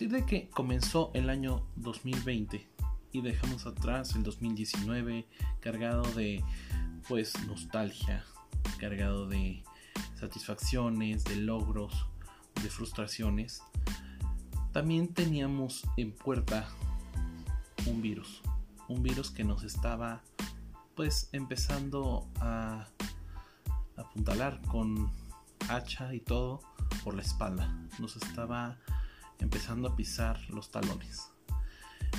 partir de que comenzó el año 2020 y dejamos atrás el 2019 cargado de pues nostalgia, cargado de satisfacciones, de logros, de frustraciones, también teníamos en puerta un virus, un virus que nos estaba pues empezando a apuntalar con hacha y todo por la espalda, nos estaba empezando a pisar los talones.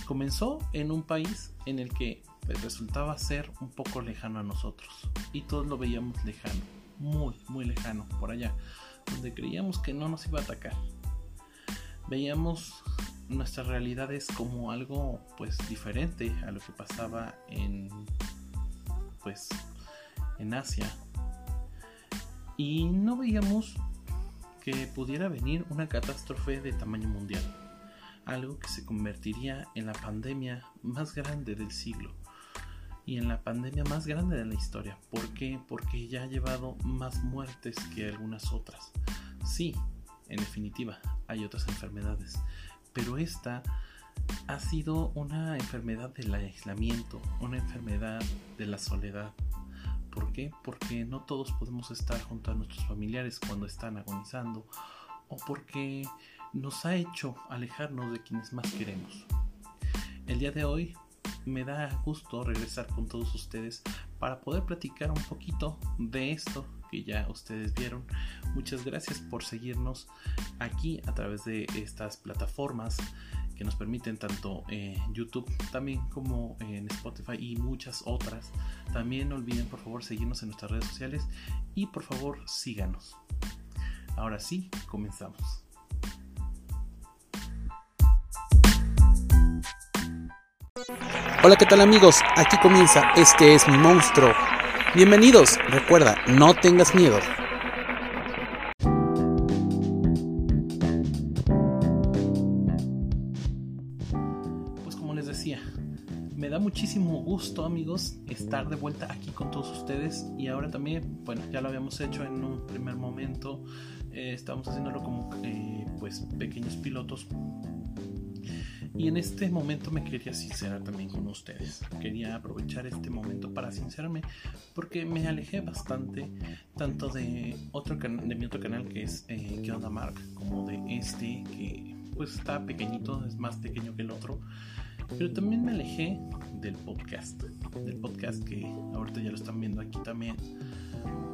Comenzó en un país en el que pues, resultaba ser un poco lejano a nosotros y todos lo veíamos lejano, muy, muy lejano por allá, donde creíamos que no nos iba a atacar. Veíamos nuestras realidades como algo pues diferente a lo que pasaba en pues en Asia y no veíamos que pudiera venir una catástrofe de tamaño mundial, algo que se convertiría en la pandemia más grande del siglo y en la pandemia más grande de la historia. ¿Por qué? Porque ya ha llevado más muertes que algunas otras. Sí, en definitiva, hay otras enfermedades, pero esta ha sido una enfermedad del aislamiento, una enfermedad de la soledad, ¿Por qué? Porque no todos podemos estar junto a nuestros familiares cuando están agonizando o porque nos ha hecho alejarnos de quienes más queremos. El día de hoy me da gusto regresar con todos ustedes para poder platicar un poquito de esto que ya ustedes vieron. Muchas gracias por seguirnos aquí a través de estas plataformas que nos permiten tanto en YouTube también como en Spotify y muchas otras. También no olviden por favor seguirnos en nuestras redes sociales y por favor síganos. Ahora sí, comenzamos. Hola, ¿qué tal amigos? Aquí comienza Este es mi monstruo. Bienvenidos, recuerda, no tengas miedo. Muchísimo gusto amigos estar de vuelta aquí con todos ustedes y ahora también, bueno, ya lo habíamos hecho en un primer momento, eh, estamos haciéndolo como eh, pues pequeños pilotos y en este momento me quería sincerar también con ustedes. Quería aprovechar este momento para sincerarme porque me alejé bastante tanto de otro de mi otro canal que es eh, ¿Qué Mark? como de este que pues está pequeñito, es más pequeño que el otro. Pero también me alejé del podcast, del podcast que ahorita ya lo están viendo aquí también.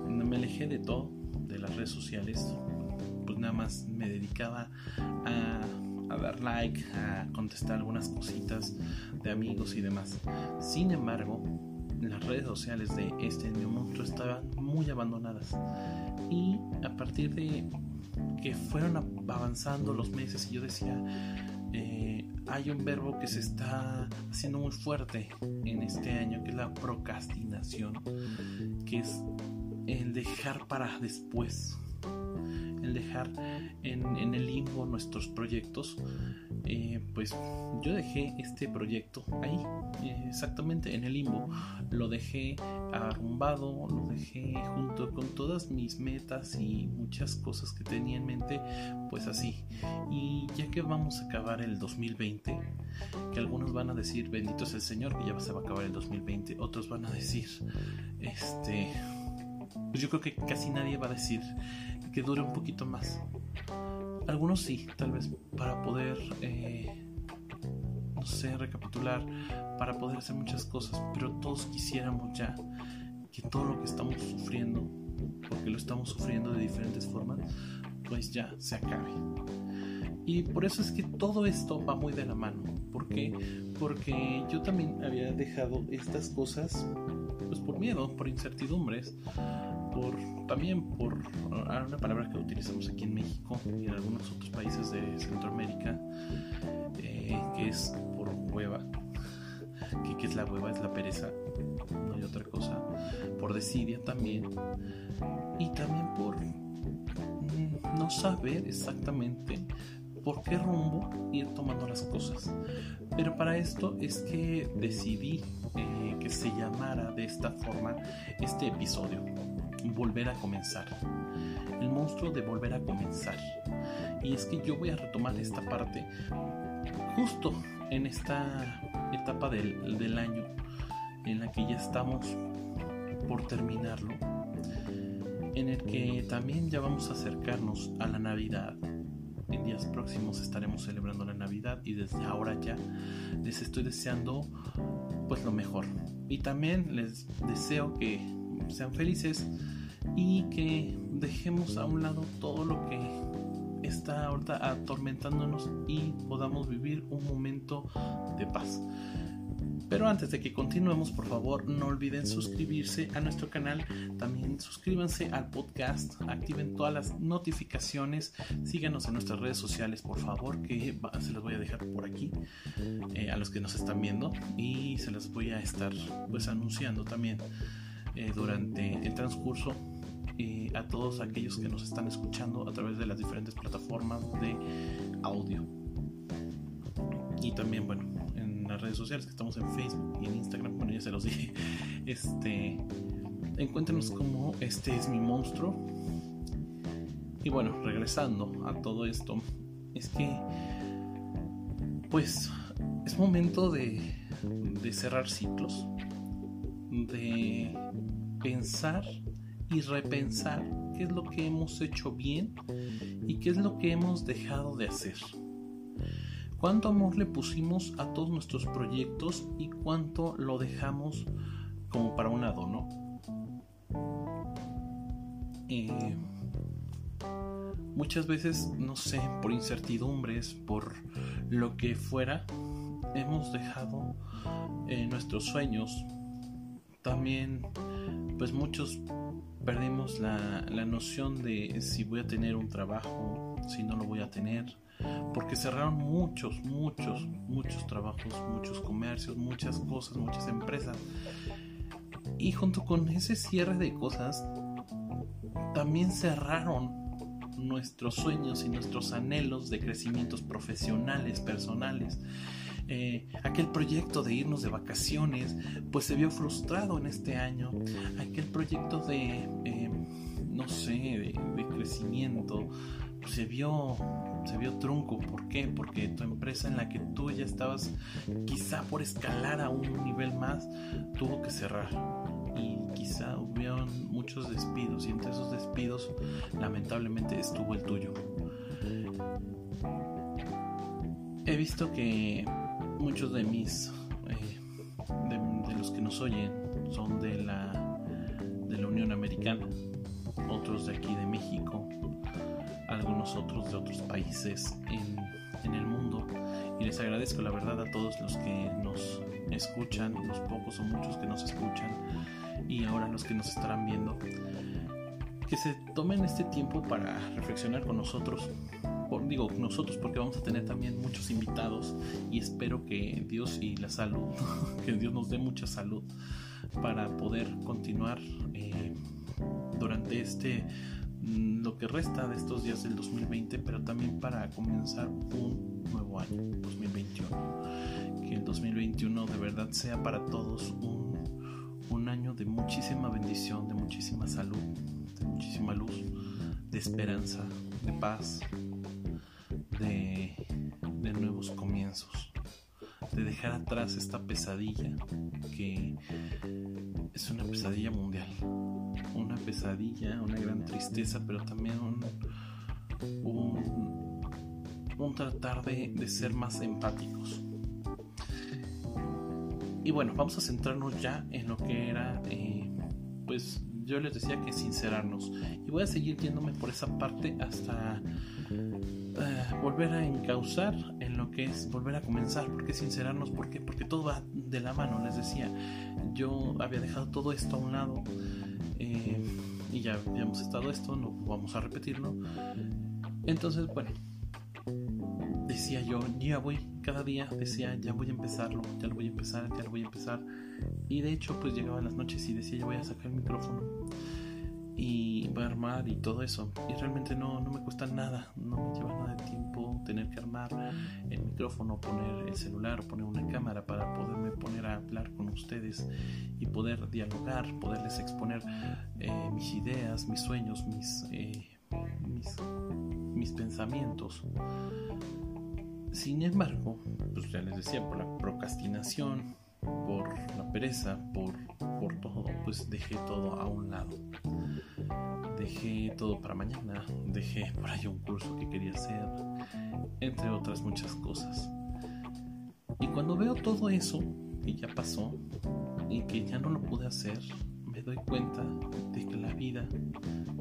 Me alejé de todo, de las redes sociales, pues nada más me dedicaba a, dar like, a contestar algunas cositas de amigos y demás. Sin embargo, las redes sociales de este new monstruo estaban muy abandonadas y a partir de que fueron avanzando los meses y yo decía eh, hay un verbo que se está haciendo muy fuerte en este año, que es la procrastinación, que es el dejar para después, dejar en, el limbo nuestros proyectos. Eh, pues yo dejé este proyecto ahí, eh, exactamente en el limbo. Lo dejé arrumbado, lo dejé junto con todas mis metas y muchas cosas que tenía en mente, pues así. Y ya que vamos a acabar el 2020, que algunos van a decir, bendito es el Señor, que ya se va a acabar el 2020, otros van a decir, este, pues yo creo que casi nadie va a decir que dure un poquito más. Algunos sí, tal vez para poder... Eh, no sé, recapitular, para poder hacer muchas cosas, pero todos quisiéramos ya que todo lo que estamos sufriendo, porque lo estamos sufriendo de diferentes formas, pues ya se acabe. Y por eso es que todo esto va muy de la mano. ¿Por qué? Porque yo también había dejado estas cosas pues por miedo, por incertidumbres, también por ah, una palabra que utilizamos aquí en México y en algunos otros países de Centroamérica, eh, que es por hueva. ¿Qué, es la hueva? Es la pereza, no hay otra cosa. Por desidia también. Y también por no saber exactamente por qué rumbo ir tomando las cosas. Pero para esto es que decidí eh, que se llamara de esta forma este episodio. Volver a comenzar. El monstruo de volver a comenzar. Y es que yo voy a retomar esta parte justo en esta etapa del, del año en la que ya estamos por terminarlo, en el que también ya vamos a acercarnos a la Navidad. En días próximos estaremos celebrando la Navidad y desde ahora ya les estoy deseando pues lo mejor. Y también les deseo que sean felices y que dejemos a un lado todo lo que está ahorita atormentándonos y podamos vivir un momento de paz. Pero antes de que continuemos, por favor, no olviden suscribirse a nuestro canal. También suscríbanse al podcast, activen todas las notificaciones, síganos en nuestras redes sociales, por favor, que se los voy a dejar por aquí eh, a los que nos están viendo y se las voy a estar pues anunciando también eh, durante el transcurso a todos aquellos que nos están escuchando a través de las diferentes plataformas de audio. Y también, bueno, en las redes sociales que estamos en Facebook y en Instagram, bueno, ya se los dije. Este, encuéntrenos como este es mi monstruo. Y bueno, regresando a todo esto, es que pues es momento de cerrar ciclos, de pensar y repensar qué es lo que hemos hecho bien y qué es lo que hemos dejado de hacer. Cuánto amor le pusimos a todos nuestros proyectos y cuánto lo dejamos como para un lado, ¿no? Eh, muchas veces, no sé, por incertidumbres, por lo que fuera, hemos dejado eh, nuestros sueños. También, pues muchos perdimos la, noción de si voy a tener un trabajo, si no lo voy a tener, porque cerraron muchos, muchos, muchos trabajos, muchos comercios, muchas cosas, muchas empresas. Y junto con ese cierre de cosas, también cerraron nuestros sueños y nuestros anhelos de crecimientos profesionales, personales. Eh, aquel proyecto de irnos de vacaciones, pues se vio frustrado en este año. Aquel proyecto de, eh, no sé, de, crecimiento, pues se vio, se vio trunco. ¿Por qué? Porque tu empresa en la que tú ya estabas, quizá por escalar a un nivel más, tuvo que cerrar y quizá hubieron muchos despidos y entre esos despidos lamentablemente estuvo el tuyo. He visto que muchos de mis eh, de, los que nos oyen son de la de la Unión Americana otros de aquí de México algunos otros de otros países en, en el mundo. Y les agradezco la verdad a todos los que nos escuchan los pocos o muchos que nos escuchan y ahora los que nos estarán viendo. Que se tomen este tiempo para reflexionar con nosotros digo nosotros porque vamos a tener también muchos invitados y espero que Dios y la salud, que Dios nos dé mucha salud para poder continuar eh, durante este mm, lo que resta de estos días del 2020, pero también para comenzar un nuevo año, 2021. Que el 2021 de verdad sea para todos un, un año de muchísima bendición, de muchísima salud, de muchísima luz, de esperanza, de paz, de dejar atrás esta pesadilla que es una pesadilla mundial, una pesadilla, una gran tristeza, pero también un, un, tratar de, ser más empáticos. Y bueno, vamos a centrarnos ya en lo que era, eh, pues yo les decía que sincerarnos. Y voy a seguir yéndome por esa parte hasta eh, volver a encauzar lo que es volver a comenzar. porque sincerarnos? ¿Por Porque todo va de la mano, les decía. Yo había dejado todo esto a un lado eh, y ya habíamos estado esto, no vamos a repetirlo. Entonces, bueno, decía yo, ya voy, cada día decía, ya voy a empezarlo, ya lo voy a empezar, ya lo voy a empezar. Y de hecho, pues llegaban las noches y decía, ya voy a sacar el micrófono y voy a armar y todo eso. Y realmente no, no me cuesta nada, no me lleva nada de tiempo tener que armar el micrófono, poner el celular, poner una cámara para poderme poner a hablar con ustedes y poder dialogar, poderles exponer eh, mis ideas, mis sueños, mis, eh, mis, pensamientos. Sin embargo, pues ya les decía, por la procrastinación, por la pereza, por, por todo, pues dejé todo a un lado. Dejé todo para mañana, dejé por ahí un curso que quería hacer, entre otras muchas cosas. Y cuando veo todo eso, que ya pasó, y que ya no lo pude hacer, me doy cuenta de que la vida,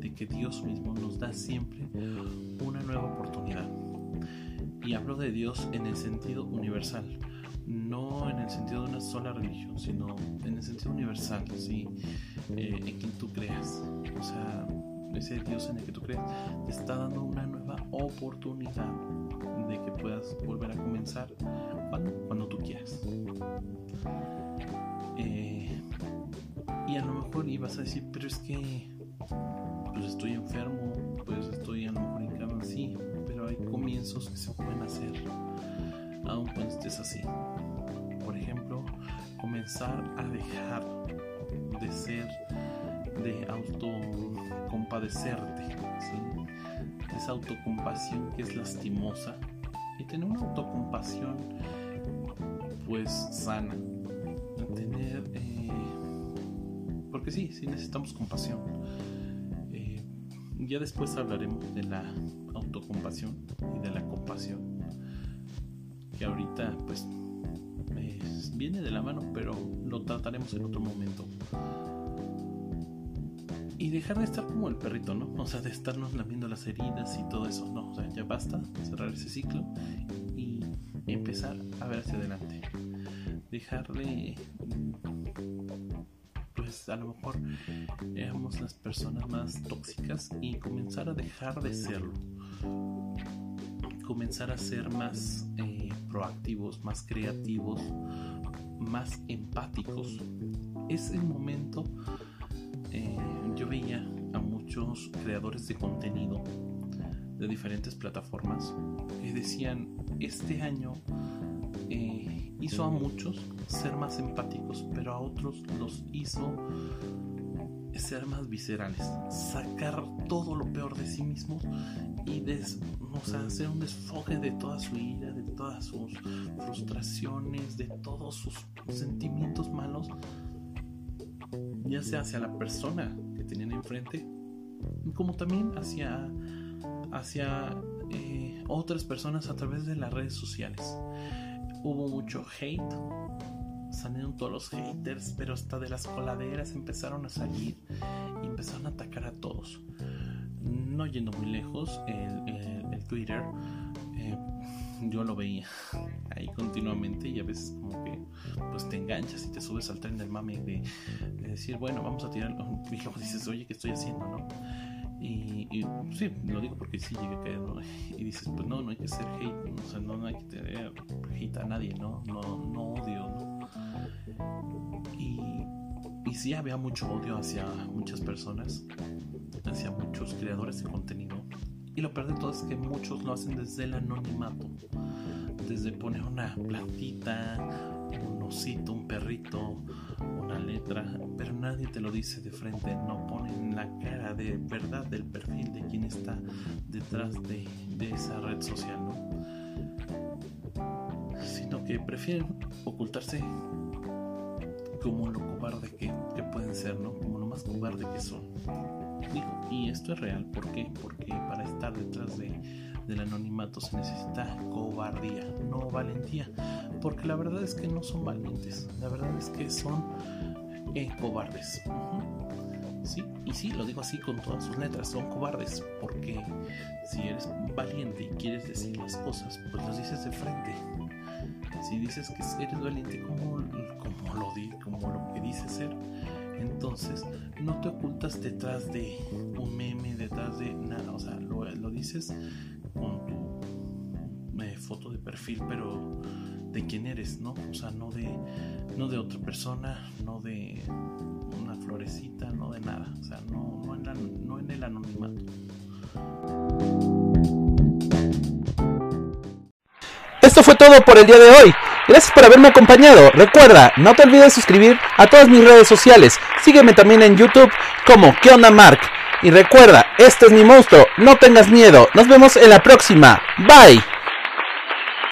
de que Dios mismo nos da siempre una nueva oportunidad. Y hablo de Dios en el sentido universal, no en el sentido de una sola religión, sino en el sentido universal, ¿sí? Eh, en quien tú creas. O sea, ese Dios en el que tú creas te está dando una nueva oportunidad de que puedas volver a comenzar cuando, tú quieras. Eh, y a lo mejor ibas a decir, pero es que pues estoy enfermo, pues estoy a lo mejor en cama, sí, pero hay comienzos que se pueden hacer aun cuando estés así. Ejemplo, comenzar a dejar de ser, de autocompadecerte, ¿sí? esa autocompasión que es lastimosa. Y tener una autocompasión pues sana. Tener eh, porque sí, sí necesitamos compasión. Eh, ya después hablaremos de la autocompasión y de la compasión que ahorita pues viene de la mano pero lo trataremos en otro momento y dejar de estar como el perrito, ¿no? O sea, de estarnos lamiendo las heridas y todo eso, no, o sea, ya basta, cerrar ese ciclo y empezar a ver hacia adelante. Dejarle, pues a lo mejor éramos las personas más tóxicas y comenzar a dejar de serlo. Comenzar a ser más eh, proactivos, más creativos, más empáticos. Es el momento eh, yo veía a muchos creadores de contenido de diferentes plataformas que decían, este año eh, hizo a muchos ser más empáticos, pero a otros los hizo ser más viscerales, sacar todo lo peor de sí mismos y des, hacer un desfogue de toda su ira, todas sus frustraciones, de todos sus sentimientos malos ya sea hacia la persona que tenían enfrente, como también hacia, hacia eh, otras personas a través de las redes sociales. Hubo mucho hate, salieron todos los haters, pero hasta de las coladeras empezaron a salir y empezaron a atacar a todos. No yendo muy lejos, el, Twitter yo lo veía ahí continuamente y a veces como que pues te enganchas y te subes al tren del mame de, decir bueno vamos a tirar y luego dices oye qué estoy haciendo no y, sí lo digo porque sí llegué a caer ¿no? y dices pues no no hay que ser hate o sea no, hay que tener hate a nadie no no, no odio ¿no? y y sí había mucho odio hacia muchas personas hacia muchos creadores de contenido y lo peor de todo es que muchos lo hacen desde el anonimato. Desde poner una plantita, un osito, un perrito, una letra, pero nadie te lo dice de frente, no ponen la cara de verdad del perfil de quien está detrás de, esa red social, ¿no? Sino que prefieren ocultarse como lo cobarde que, que pueden ser, ¿no? Como lo más cobarde que son y esto es real, ¿por qué? Porque estar detrás de, del anonimato se necesita cobardía, no valentía. Porque la verdad es que no son valientes, la verdad es que son eh, cobardes. Sí, y sí, lo digo así con todas sus letras, son cobardes, porque si eres valiente y quieres decir las cosas, pues las dices de frente. Si dices que eres valiente como, como, lo, di, como lo que dices ser, entonces, no te ocultas detrás de un meme, detrás de nada, o sea, lo, dices con tu eh, foto de perfil, pero de quién eres, ¿no? O sea, no de, no de otra persona, no de una florecita, no de nada, o sea, no, en el anonimato. Esto fue todo por el día de hoy. Gracias por haberme acompañado. Recuerda, no te olvides suscribir a todas mis redes sociales. Sígueme también en YouTube como ¿Qué Mark? Y recuerda, este es mi monstruo, no tengas miedo. Nos vemos en la próxima. Bye.